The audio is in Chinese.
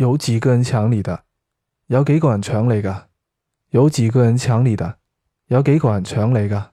有几个人抢你的？有几个人抢你噶？有几个人抢你的？有几个人抢你噶？